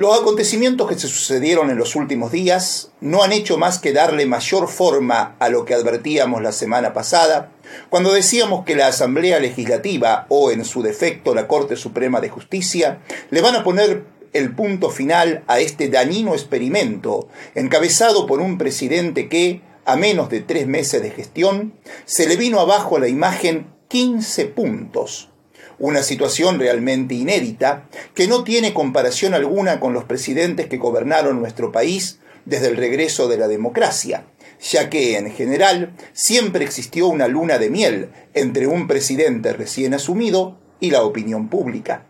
Los acontecimientos que se sucedieron en los últimos días no han hecho más que darle mayor forma a lo que advertíamos la semana pasada, cuando decíamos que la Asamblea Legislativa, o en su defecto la Corte Suprema de Justicia, le van a poner el punto final a este dañino experimento, encabezado por un presidente que, a menos de tres meses de gestión, se le vino abajo a la imagen 15 puntos una situación realmente inédita que no tiene comparación alguna con los presidentes que gobernaron nuestro país desde el regreso de la democracia, ya que en general siempre existió una luna de miel entre un presidente recién asumido y la opinión pública.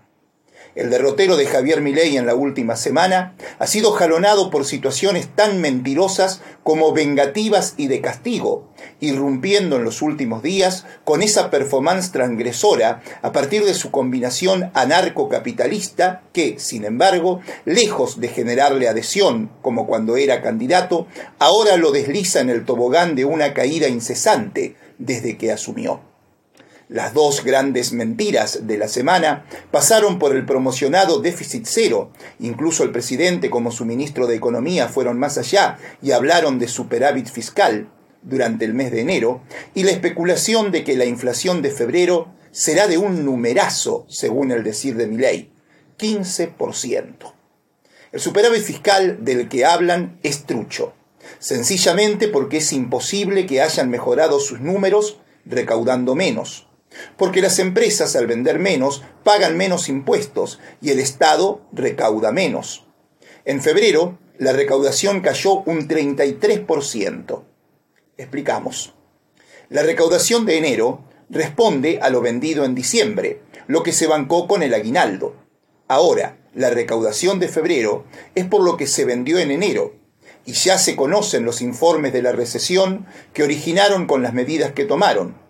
El derrotero de Javier Milei en la última semana ha sido jalonado por situaciones tan mentirosas como vengativas y de castigo, irrumpiendo en los últimos días con esa performance transgresora a partir de su combinación anarcocapitalista que, sin embargo, lejos de generarle adhesión como cuando era candidato, ahora lo desliza en el tobogán de una caída incesante desde que asumió. Las dos grandes mentiras de la semana pasaron por el promocionado déficit cero. Incluso el presidente como su ministro de Economía fueron más allá y hablaron de superávit fiscal durante el mes de enero y la especulación de que la inflación de febrero será de un numerazo, según el decir de ley, 15%. El superávit fiscal del que hablan es trucho, sencillamente porque es imposible que hayan mejorado sus números recaudando menos porque las empresas al vender menos pagan menos impuestos y el Estado recauda menos. En febrero, la recaudación cayó un 33%. Explicamos. La recaudación de enero responde a lo vendido en diciembre, lo que se bancó con el aguinaldo. Ahora, la recaudación de febrero es por lo que se vendió en enero, y ya se conocen los informes de la recesión que originaron con las medidas que tomaron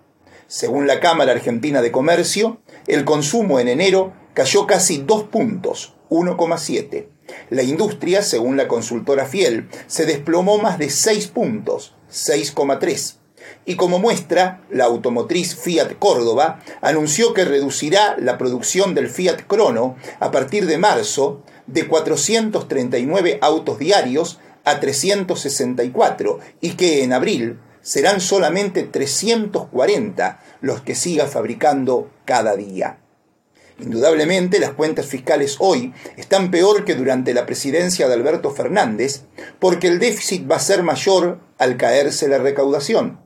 según la Cámara Argentina de Comercio, el consumo en enero cayó casi dos puntos, 1,7. La industria, según la consultora Fiel, se desplomó más de 6 puntos, 6,3. Y como muestra, la automotriz Fiat Córdoba anunció que reducirá la producción del Fiat Crono a partir de marzo de 439 autos diarios a 364 y que en abril serán solamente 340 los que siga fabricando cada día. Indudablemente las cuentas fiscales hoy están peor que durante la presidencia de Alberto Fernández porque el déficit va a ser mayor al caerse la recaudación.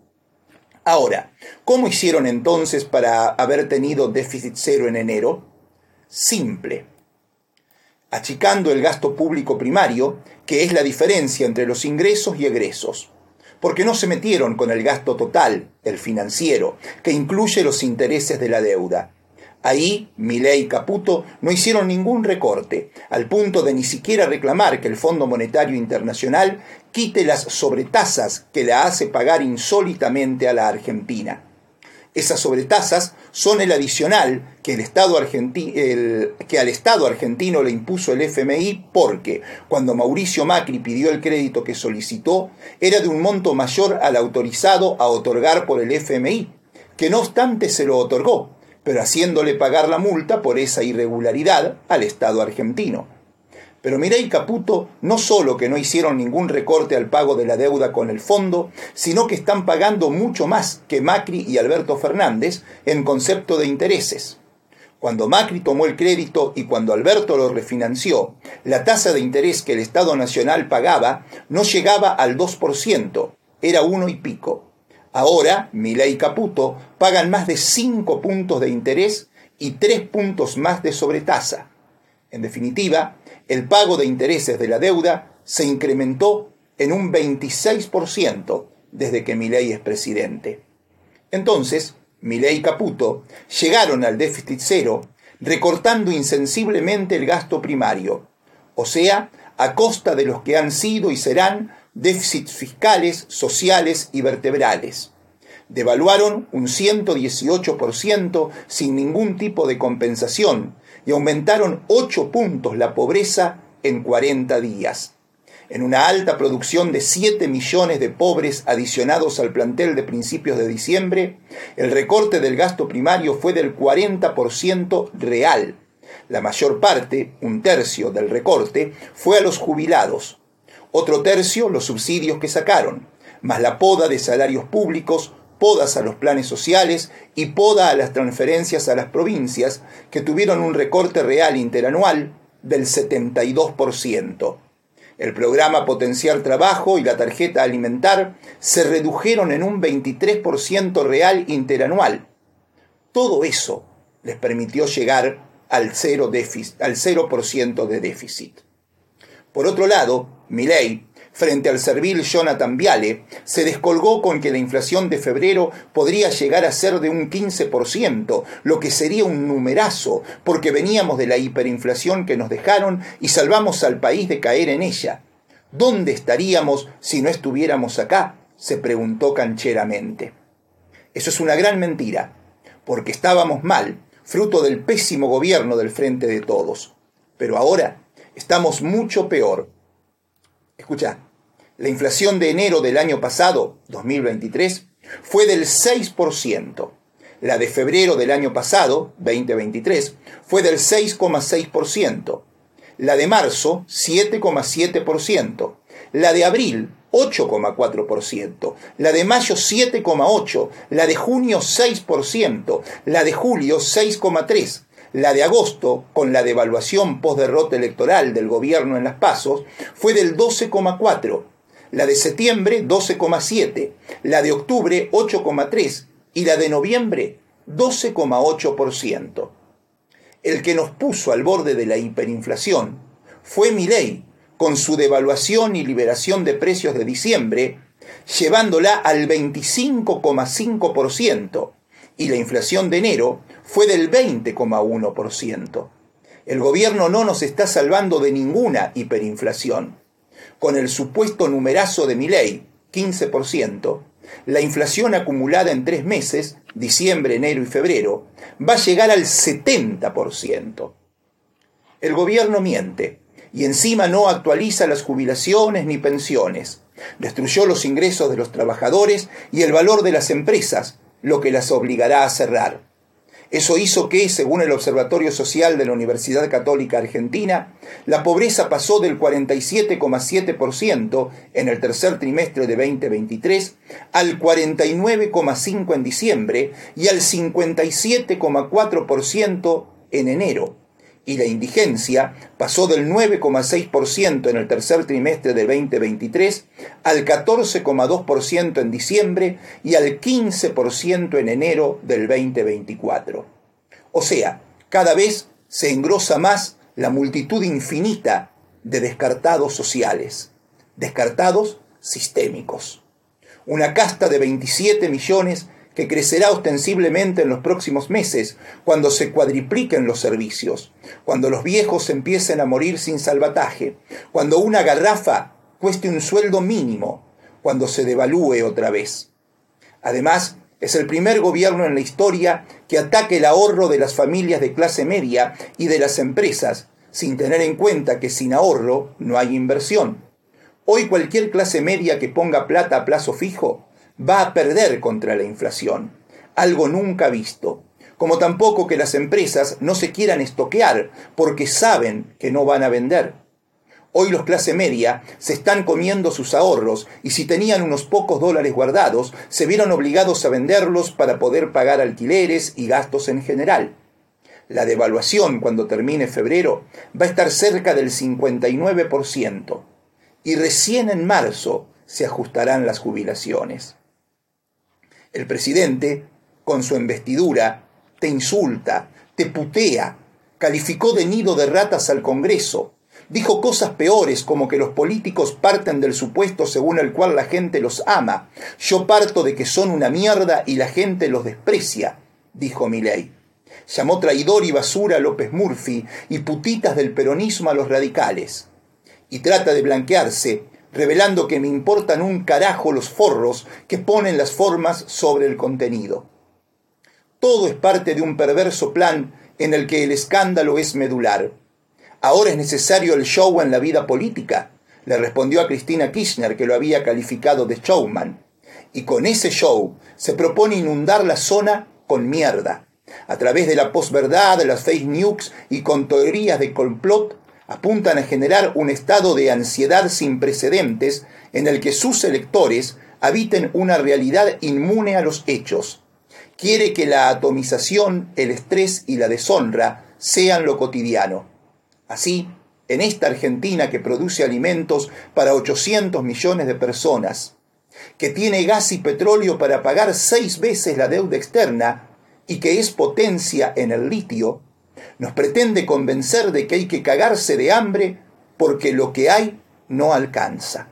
Ahora, ¿cómo hicieron entonces para haber tenido déficit cero en enero? Simple. Achicando el gasto público primario, que es la diferencia entre los ingresos y egresos porque no se metieron con el gasto total, el financiero, que incluye los intereses de la deuda. Ahí, Milei y Caputo no hicieron ningún recorte, al punto de ni siquiera reclamar que el Fondo Monetario Internacional quite las sobretasas que la hace pagar insólitamente a la Argentina. Esas sobretasas son el adicional que, el Estado que al Estado argentino le impuso el FMI porque cuando Mauricio Macri pidió el crédito que solicitó era de un monto mayor al autorizado a otorgar por el FMI, que no obstante se lo otorgó, pero haciéndole pagar la multa por esa irregularidad al Estado argentino. Pero Mireille Caputo no solo que no hicieron ningún recorte al pago de la deuda con el fondo, sino que están pagando mucho más que Macri y Alberto Fernández en concepto de intereses. Cuando Macri tomó el crédito y cuando Alberto lo refinanció, la tasa de interés que el Estado Nacional pagaba no llegaba al 2%, era uno y pico. Ahora, Milei y Caputo pagan más de 5 puntos de interés y 3 puntos más de sobretasa. En definitiva, el pago de intereses de la deuda se incrementó en un 26% desde que Milei es presidente. Entonces, Milei y Caputo llegaron al déficit cero recortando insensiblemente el gasto primario, o sea, a costa de los que han sido y serán déficits fiscales, sociales y vertebrales. Devaluaron un 118% sin ningún tipo de compensación, y aumentaron 8 puntos la pobreza en 40 días. En una alta producción de 7 millones de pobres adicionados al plantel de principios de diciembre, el recorte del gasto primario fue del 40% real, La mayor parte, un tercio del recorte, fue a los jubilados, otro tercio los subsidios que sacaron, más la poda de salarios públicos, podas a los planes sociales y poda a las transferencias a las provincias, que tuvieron un recorte real interanual del 72%. El programa Potenciar Trabajo y la tarjeta alimentar se redujeron en un 23% real interanual. Todo eso les permitió llegar al 0%, al 0 de déficit. Por otro lado, Milei frente al servil Jonathan Viale, se descolgó con que la inflación de febrero podría llegar a ser de un 15%, lo que sería un numerazo, porque veníamos de la hiperinflación que nos dejaron y salvamos al país de caer en ella. ¿Dónde estaríamos si no estuviéramos acá? se preguntó cancheramente. Eso es una gran mentira, porque estábamos mal, fruto del pésimo gobierno del Frente de Todos. Pero ahora estamos mucho peor. Escucha, la inflación de enero del año pasado, 2023, fue del 6%. La de febrero del año pasado, 2023, fue del 6,6%. La de marzo, 7,7%. La de abril, 8,4%. La de mayo, 7,8%. La de junio, 6%. La de julio, 6,3%. La de agosto, con la devaluación post-derrota electoral del gobierno en las pasos, fue del 12,4% la de septiembre 12,7, la de octubre 8,3 y la de noviembre 12,8%. El que nos puso al borde de la hiperinflación fue ley, con su devaluación y liberación de precios de diciembre, llevándola al 25,5%, y la inflación de enero fue del 20,1%. El gobierno no nos está salvando de ninguna hiperinflación con el supuesto numerazo de ley, 15%, la inflación acumulada en tres meses, diciembre, enero y febrero, va a llegar al 70%. El gobierno miente y encima no actualiza las jubilaciones ni pensiones. Destruyó los ingresos de los trabajadores y el valor de las empresas, lo que las obligará a cerrar. Eso hizo que, según el Observatorio Social de la Universidad Católica Argentina, la pobreza pasó del 47,7% en el tercer trimestre de 2023 al 49,5% en diciembre y al 57,4% en enero y la indigencia pasó del 9,6% en el tercer trimestre de 2023 al 14,2% en diciembre y al 15% en enero del 2024. O sea, cada vez se engrosa más la multitud infinita de descartados sociales, descartados sistémicos. Una casta de 27 millones que crecerá ostensiblemente en los próximos meses, cuando se cuadripliquen los servicios, cuando los viejos empiecen a morir sin salvataje, cuando una garrafa cueste un sueldo mínimo, cuando se devalúe otra vez. Además, es el primer gobierno en la historia que ataque el ahorro de las familias de clase media y de las empresas, sin tener en cuenta que sin ahorro no hay inversión. Hoy cualquier clase media que ponga plata a plazo fijo va a perder contra la inflación, algo nunca visto, como tampoco que las empresas no se quieran estoquear porque saben que no van a vender. Hoy los clase media se están comiendo sus ahorros y si tenían unos pocos dólares guardados, se vieron obligados a venderlos para poder pagar alquileres y gastos en general. La devaluación cuando termine febrero va a estar cerca del 59% y recién en marzo se ajustarán las jubilaciones. El presidente, con su investidura, te insulta, te putea, calificó de nido de ratas al Congreso, dijo cosas peores como que los políticos parten del supuesto según el cual la gente los ama. Yo parto de que son una mierda y la gente los desprecia, dijo Milei. Llamó traidor y basura a López Murphy y putitas del peronismo a los radicales. Y trata de blanquearse revelando que me importan un carajo los forros que ponen las formas sobre el contenido. Todo es parte de un perverso plan en el que el escándalo es medular. Ahora es necesario el show en la vida política, le respondió a Cristina Kirchner, que lo había calificado de showman. Y con ese show se propone inundar la zona con mierda. A través de la posverdad, las fake news y con teorías de complot, apuntan a generar un estado de ansiedad sin precedentes en el que sus electores habiten una realidad inmune a los hechos. Quiere que la atomización, el estrés y la deshonra sean lo cotidiano. Así, en esta Argentina que produce alimentos para 800 millones de personas, que tiene gas y petróleo para pagar seis veces la deuda externa y que es potencia en el litio, nos pretende convencer de que hay que cagarse de hambre porque lo que hay no alcanza.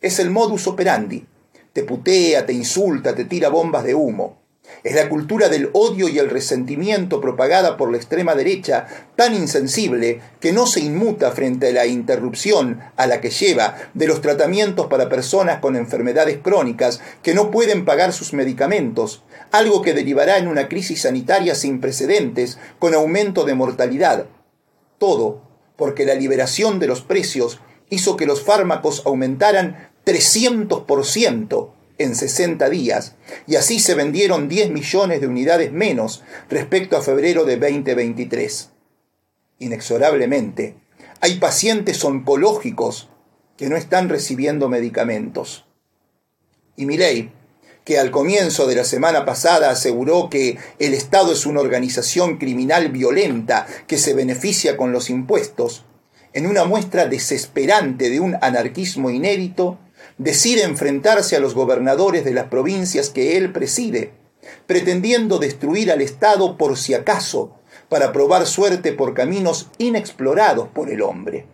Es el modus operandi. Te putea, te insulta, te tira bombas de humo. Es la cultura del odio y el resentimiento propagada por la extrema derecha tan insensible que no se inmuta frente a la interrupción a la que lleva de los tratamientos para personas con enfermedades crónicas que no pueden pagar sus medicamentos, algo que derivará en una crisis sanitaria sin precedentes con aumento de mortalidad. Todo porque la liberación de los precios hizo que los fármacos aumentaran 300% en 60 días, y así se vendieron 10 millones de unidades menos respecto a febrero de 2023. Inexorablemente, hay pacientes oncológicos que no están recibiendo medicamentos. Y Milei, que al comienzo de la semana pasada aseguró que el Estado es una organización criminal violenta que se beneficia con los impuestos, en una muestra desesperante de un anarquismo inédito, decide enfrentarse a los gobernadores de las provincias que él preside, pretendiendo destruir al Estado por si acaso, para probar suerte por caminos inexplorados por el hombre.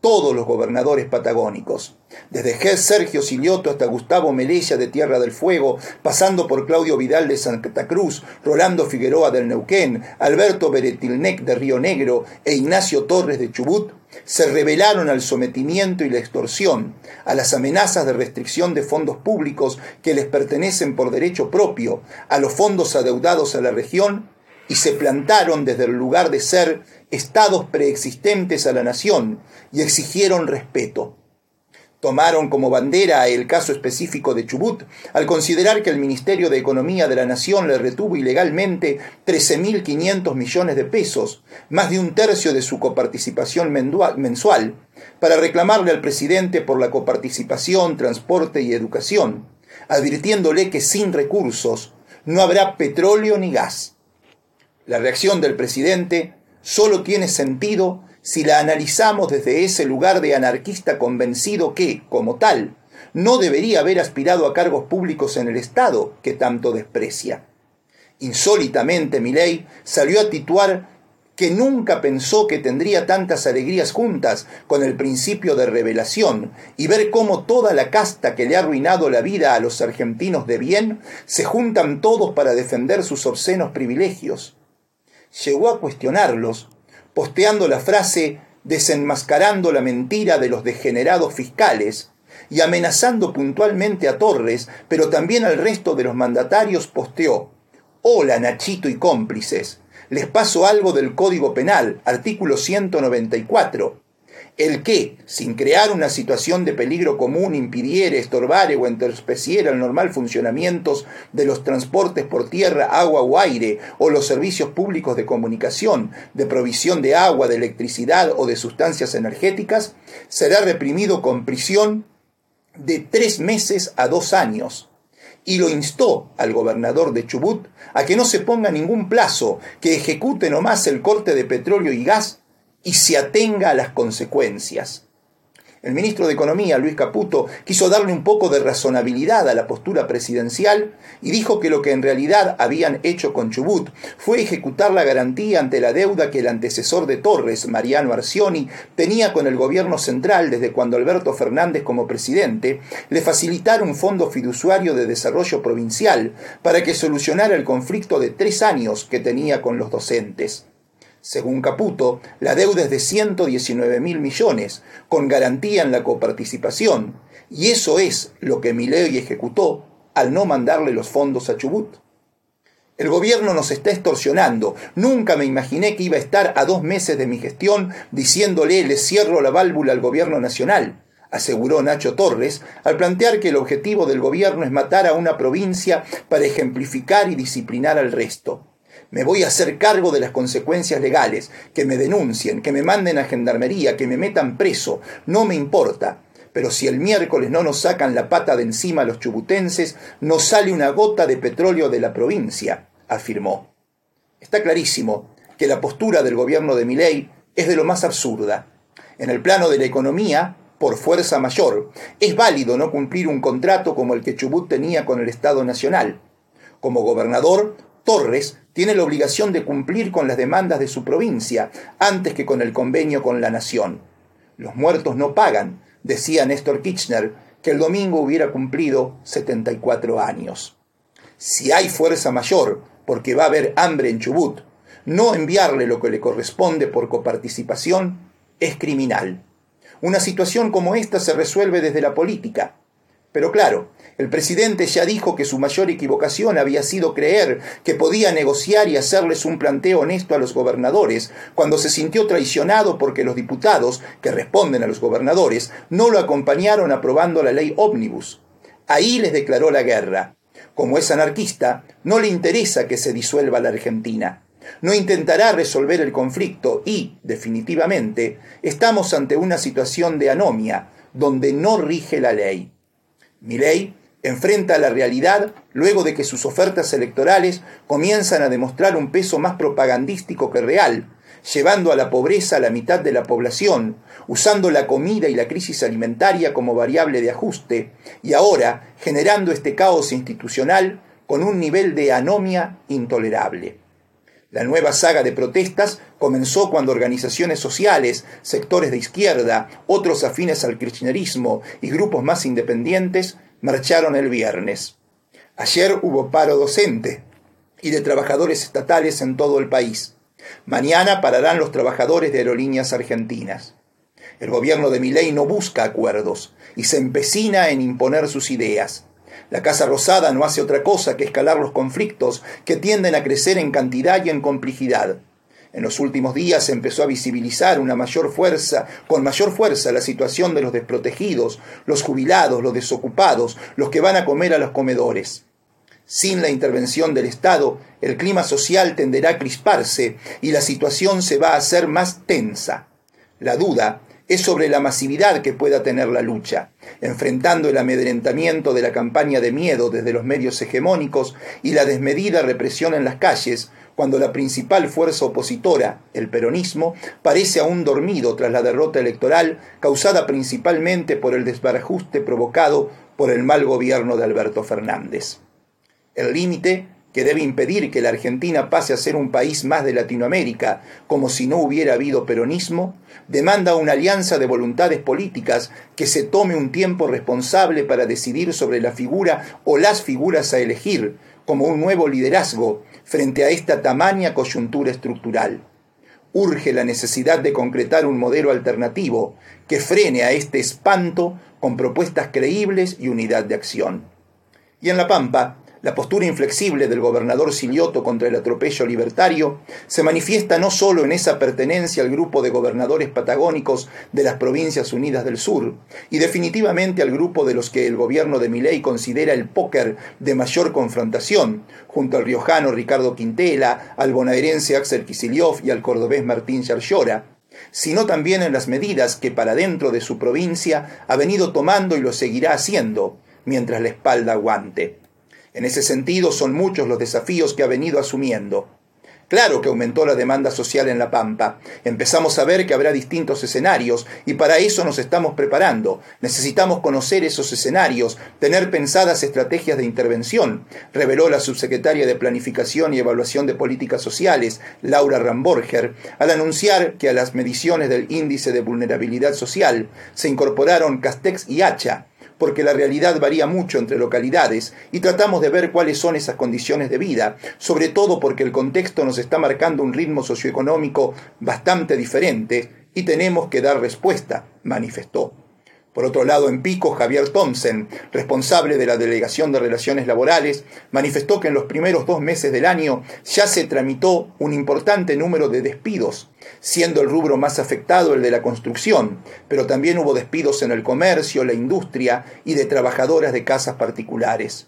Todos los gobernadores patagónicos, desde G. Sergio Silioto hasta Gustavo Melella de Tierra del Fuego, pasando por Claudio Vidal de Santa Cruz, Rolando Figueroa del Neuquén, Alberto Beretilnec de Río Negro e Ignacio Torres de Chubut, se rebelaron al sometimiento y la extorsión, a las amenazas de restricción de fondos públicos que les pertenecen por derecho propio, a los fondos adeudados a la región, y se plantaron desde el lugar de ser estados preexistentes a la nación y exigieron respeto tomaron como bandera el caso específico de Chubut, al considerar que el Ministerio de Economía de la Nación le retuvo ilegalmente 13.500 millones de pesos, más de un tercio de su coparticipación mensual, para reclamarle al presidente por la coparticipación, transporte y educación, advirtiéndole que sin recursos no habrá petróleo ni gas. La reacción del presidente solo tiene sentido si la analizamos desde ese lugar de anarquista convencido que, como tal, no debería haber aspirado a cargos públicos en el Estado que tanto desprecia. Insólitamente, Milei salió a tituar que nunca pensó que tendría tantas alegrías juntas con el principio de revelación y ver cómo toda la casta que le ha arruinado la vida a los argentinos de bien se juntan todos para defender sus obscenos privilegios. Llegó a cuestionarlos posteando la frase desenmascarando la mentira de los degenerados fiscales y amenazando puntualmente a Torres, pero también al resto de los mandatarios, posteó, Hola Nachito y cómplices, les paso algo del Código Penal, artículo 194 el que, sin crear una situación de peligro común, impidiere, estorbare o entorpeciera el normal funcionamiento de los transportes por tierra, agua o aire, o los servicios públicos de comunicación, de provisión de agua, de electricidad o de sustancias energéticas, será reprimido con prisión de tres meses a dos años. Y lo instó al gobernador de Chubut a que no se ponga ningún plazo, que ejecute nomás el corte de petróleo y gas y se atenga a las consecuencias. El ministro de Economía, Luis Caputo, quiso darle un poco de razonabilidad a la postura presidencial y dijo que lo que en realidad habían hecho con Chubut fue ejecutar la garantía ante la deuda que el antecesor de Torres, Mariano Arcioni, tenía con el gobierno central desde cuando Alberto Fernández como presidente le facilitara un fondo fiduciario de desarrollo provincial para que solucionara el conflicto de tres años que tenía con los docentes. Según Caputo, la deuda es de 119 mil millones, con garantía en la coparticipación, y eso es lo que Milei ejecutó al no mandarle los fondos a Chubut. El gobierno nos está extorsionando. Nunca me imaginé que iba a estar a dos meses de mi gestión diciéndole le cierro la válvula al gobierno nacional, aseguró Nacho Torres, al plantear que el objetivo del gobierno es matar a una provincia para ejemplificar y disciplinar al resto. Me voy a hacer cargo de las consecuencias legales, que me denuncien, que me manden a gendarmería, que me metan preso, no me importa. Pero si el miércoles no nos sacan la pata de encima los chubutenses, no sale una gota de petróleo de la provincia, afirmó. Está clarísimo que la postura del gobierno de Miley es de lo más absurda. En el plano de la economía, por fuerza mayor, es válido no cumplir un contrato como el que Chubut tenía con el Estado Nacional. Como gobernador, Torres tiene la obligación de cumplir con las demandas de su provincia antes que con el convenio con la nación. Los muertos no pagan, decía Néstor Kirchner, que el domingo hubiera cumplido 74 años. Si hay fuerza mayor, porque va a haber hambre en Chubut, no enviarle lo que le corresponde por coparticipación es criminal. Una situación como esta se resuelve desde la política. Pero claro, el presidente ya dijo que su mayor equivocación había sido creer que podía negociar y hacerles un planteo honesto a los gobernadores, cuando se sintió traicionado porque los diputados, que responden a los gobernadores, no lo acompañaron aprobando la ley ómnibus. Ahí les declaró la guerra. Como es anarquista, no le interesa que se disuelva la Argentina. No intentará resolver el conflicto y, definitivamente, estamos ante una situación de anomia, donde no rige la ley. ley enfrenta la realidad luego de que sus ofertas electorales comienzan a demostrar un peso más propagandístico que real, llevando a la pobreza a la mitad de la población, usando la comida y la crisis alimentaria como variable de ajuste, y ahora generando este caos institucional con un nivel de anomia intolerable. La nueva saga de protestas comenzó cuando organizaciones sociales, sectores de izquierda, otros afines al kirchnerismo y grupos más independientes marcharon el viernes. Ayer hubo paro docente y de trabajadores estatales en todo el país. Mañana pararán los trabajadores de aerolíneas argentinas. El gobierno de Milei no busca acuerdos y se empecina en imponer sus ideas. La Casa Rosada no hace otra cosa que escalar los conflictos que tienden a crecer en cantidad y en complejidad. En los últimos días se empezó a visibilizar una mayor fuerza, con mayor fuerza, la situación de los desprotegidos, los jubilados, los desocupados, los que van a comer a los comedores. Sin la intervención del Estado, el clima social tenderá a crisparse y la situación se va a hacer más tensa. La duda es sobre la masividad que pueda tener la lucha, enfrentando el amedrentamiento de la campaña de miedo desde los medios hegemónicos y la desmedida represión en las calles, cuando la principal fuerza opositora, el peronismo, parece aún dormido tras la derrota electoral causada principalmente por el desbarajuste provocado por el mal gobierno de Alberto Fernández. El límite que debe impedir que la Argentina pase a ser un país más de Latinoamérica, como si no hubiera habido peronismo, demanda una alianza de voluntades políticas que se tome un tiempo responsable para decidir sobre la figura o las figuras a elegir, como un nuevo liderazgo frente a esta tamaña coyuntura estructural. Urge la necesidad de concretar un modelo alternativo que frene a este espanto con propuestas creíbles y unidad de acción. Y en La Pampa, la postura inflexible del gobernador Silioto contra el atropello libertario se manifiesta no solo en esa pertenencia al grupo de gobernadores patagónicos de las Provincias Unidas del Sur, y definitivamente al grupo de los que el gobierno de Miley considera el póker de mayor confrontación, junto al riojano Ricardo Quintela, al bonaerense Axel Kisiliov y al cordobés Martín Yarlora, sino también en las medidas que para dentro de su provincia ha venido tomando y lo seguirá haciendo, mientras la espalda aguante. En ese sentido, son muchos los desafíos que ha venido asumiendo. Claro que aumentó la demanda social en La Pampa. Empezamos a ver que habrá distintos escenarios y para eso nos estamos preparando. Necesitamos conocer esos escenarios, tener pensadas estrategias de intervención, reveló la subsecretaria de Planificación y Evaluación de Políticas Sociales, Laura Ramborger, al anunciar que a las mediciones del índice de vulnerabilidad social se incorporaron Castex y Hacha porque la realidad varía mucho entre localidades y tratamos de ver cuáles son esas condiciones de vida, sobre todo porque el contexto nos está marcando un ritmo socioeconómico bastante diferente y tenemos que dar respuesta, manifestó. Por otro lado, en Pico, Javier Thompson, responsable de la Delegación de Relaciones Laborales, manifestó que en los primeros dos meses del año ya se tramitó un importante número de despidos, siendo el rubro más afectado el de la construcción, pero también hubo despidos en el comercio, la industria y de trabajadoras de casas particulares.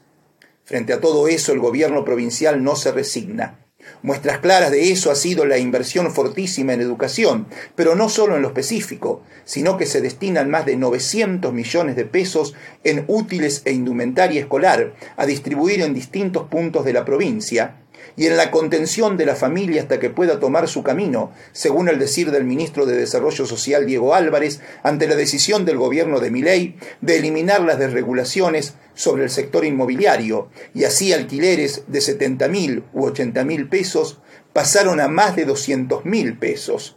Frente a todo eso, el gobierno provincial no se resigna. Muestras claras de eso ha sido la inversión fortísima en educación, pero no solo en lo específico, sino que se destinan más de 900 millones de pesos en útiles e indumentaria escolar a distribuir en distintos puntos de la provincia, y en la contención de la familia hasta que pueda tomar su camino, según el decir del ministro de Desarrollo Social Diego Álvarez, ante la decisión del gobierno de Miley de eliminar las desregulaciones sobre el sector inmobiliario, y así alquileres de 70 mil u 80 mil pesos pasaron a más de 200 mil pesos.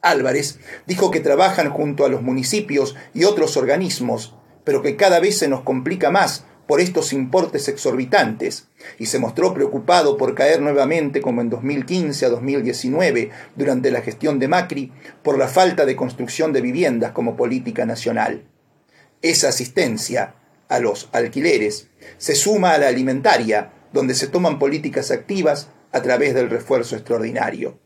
Álvarez dijo que trabajan junto a los municipios y otros organismos, pero que cada vez se nos complica más por estos importes exorbitantes y se mostró preocupado por caer nuevamente como en 2015 a 2019 durante la gestión de Macri por la falta de construcción de viviendas como política nacional. Esa asistencia a los alquileres se suma a la alimentaria, donde se toman políticas activas a través del refuerzo extraordinario.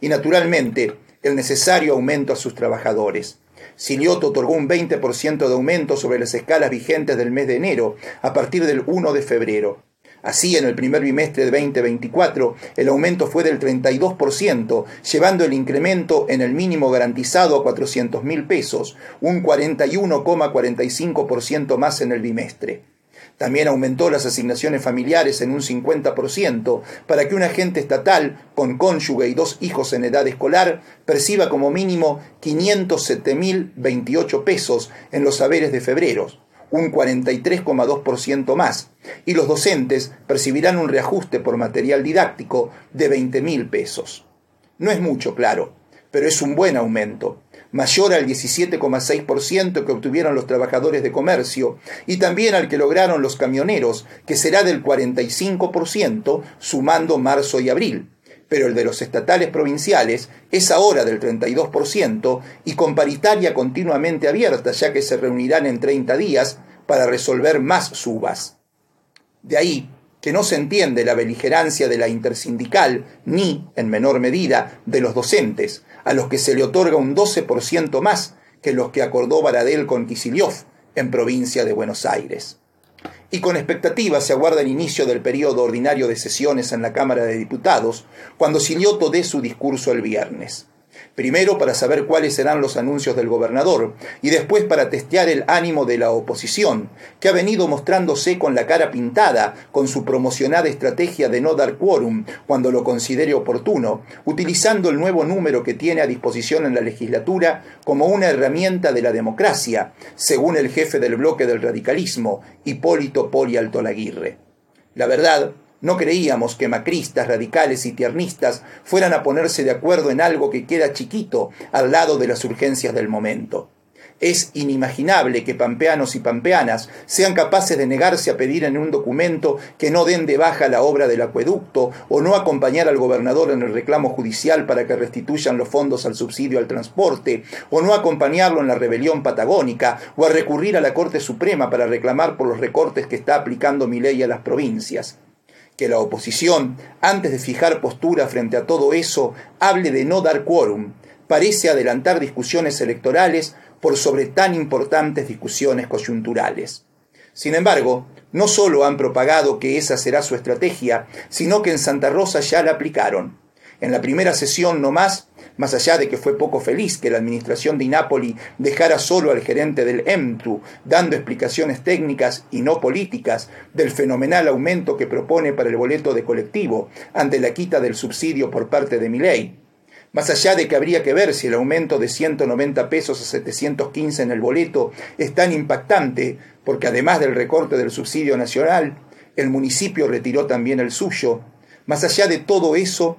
Y naturalmente, el necesario aumento a sus trabajadores. Silioto otorgó un 20% de aumento sobre las escalas vigentes del mes de enero a partir del 1 de febrero. Así, en el primer bimestre de 2024, el aumento fue del 32%, llevando el incremento en el mínimo garantizado a 400 mil pesos, un 41,45% más en el bimestre. También aumentó las asignaciones familiares en un 50% para que un agente estatal con cónyuge y dos hijos en edad escolar perciba como mínimo 507.028 pesos en los saberes de febrero, un 43,2% más, y los docentes percibirán un reajuste por material didáctico de 20.000 pesos. No es mucho, claro, pero es un buen aumento mayor al 17,6% que obtuvieron los trabajadores de comercio y también al que lograron los camioneros, que será del 45% sumando marzo y abril. Pero el de los estatales provinciales es ahora del 32% y con paritaria continuamente abierta, ya que se reunirán en 30 días para resolver más subas. De ahí que no se entiende la beligerancia de la intersindical ni, en menor medida, de los docentes, a los que se le otorga un 12% más que los que acordó Baradel con Kisiliov en provincia de Buenos Aires. Y con expectativa se aguarda el inicio del periodo ordinario de sesiones en la Cámara de Diputados, cuando Silioto dé su discurso el viernes. Primero para saber cuáles serán los anuncios del gobernador y después para testear el ánimo de la oposición, que ha venido mostrándose con la cara pintada con su promocionada estrategia de no dar quórum cuando lo considere oportuno, utilizando el nuevo número que tiene a disposición en la legislatura como una herramienta de la democracia, según el jefe del bloque del radicalismo, Hipólito Poli Altolaguirre. La verdad no creíamos que macristas, radicales y tiernistas fueran a ponerse de acuerdo en algo que queda chiquito al lado de las urgencias del momento. Es inimaginable que pampeanos y pampeanas sean capaces de negarse a pedir en un documento que no den de baja la obra del acueducto o no acompañar al gobernador en el reclamo judicial para que restituyan los fondos al subsidio al transporte o no acompañarlo en la rebelión patagónica o a recurrir a la Corte Suprema para reclamar por los recortes que está aplicando mi ley a las provincias que la oposición, antes de fijar postura frente a todo eso, hable de no dar quórum, parece adelantar discusiones electorales por sobre tan importantes discusiones coyunturales. Sin embargo, no solo han propagado que esa será su estrategia, sino que en Santa Rosa ya la aplicaron. En la primera sesión no más, allá de que fue poco feliz que la administración de Inápoli dejara solo al gerente del EMTRU, dando explicaciones técnicas y no políticas del fenomenal aumento que propone para el boleto de colectivo ante la quita del subsidio por parte de ley. Más allá de que habría que ver si el aumento de 190 pesos a 715 en el boleto es tan impactante, porque además del recorte del subsidio nacional, el municipio retiró también el suyo. Más allá de todo eso,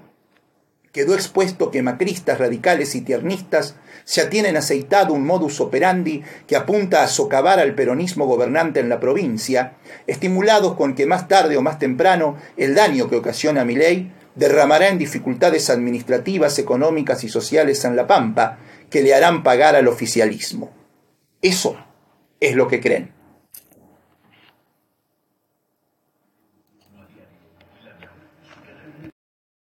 quedó expuesto que macristas, radicales y tiernistas ya tienen aceitado un modus operandi que apunta a socavar al peronismo gobernante en la provincia, estimulados con que más tarde o más temprano el daño que ocasiona mi ley derramará en dificultades administrativas, económicas y sociales en La Pampa que le harán pagar al oficialismo. Eso es lo que creen.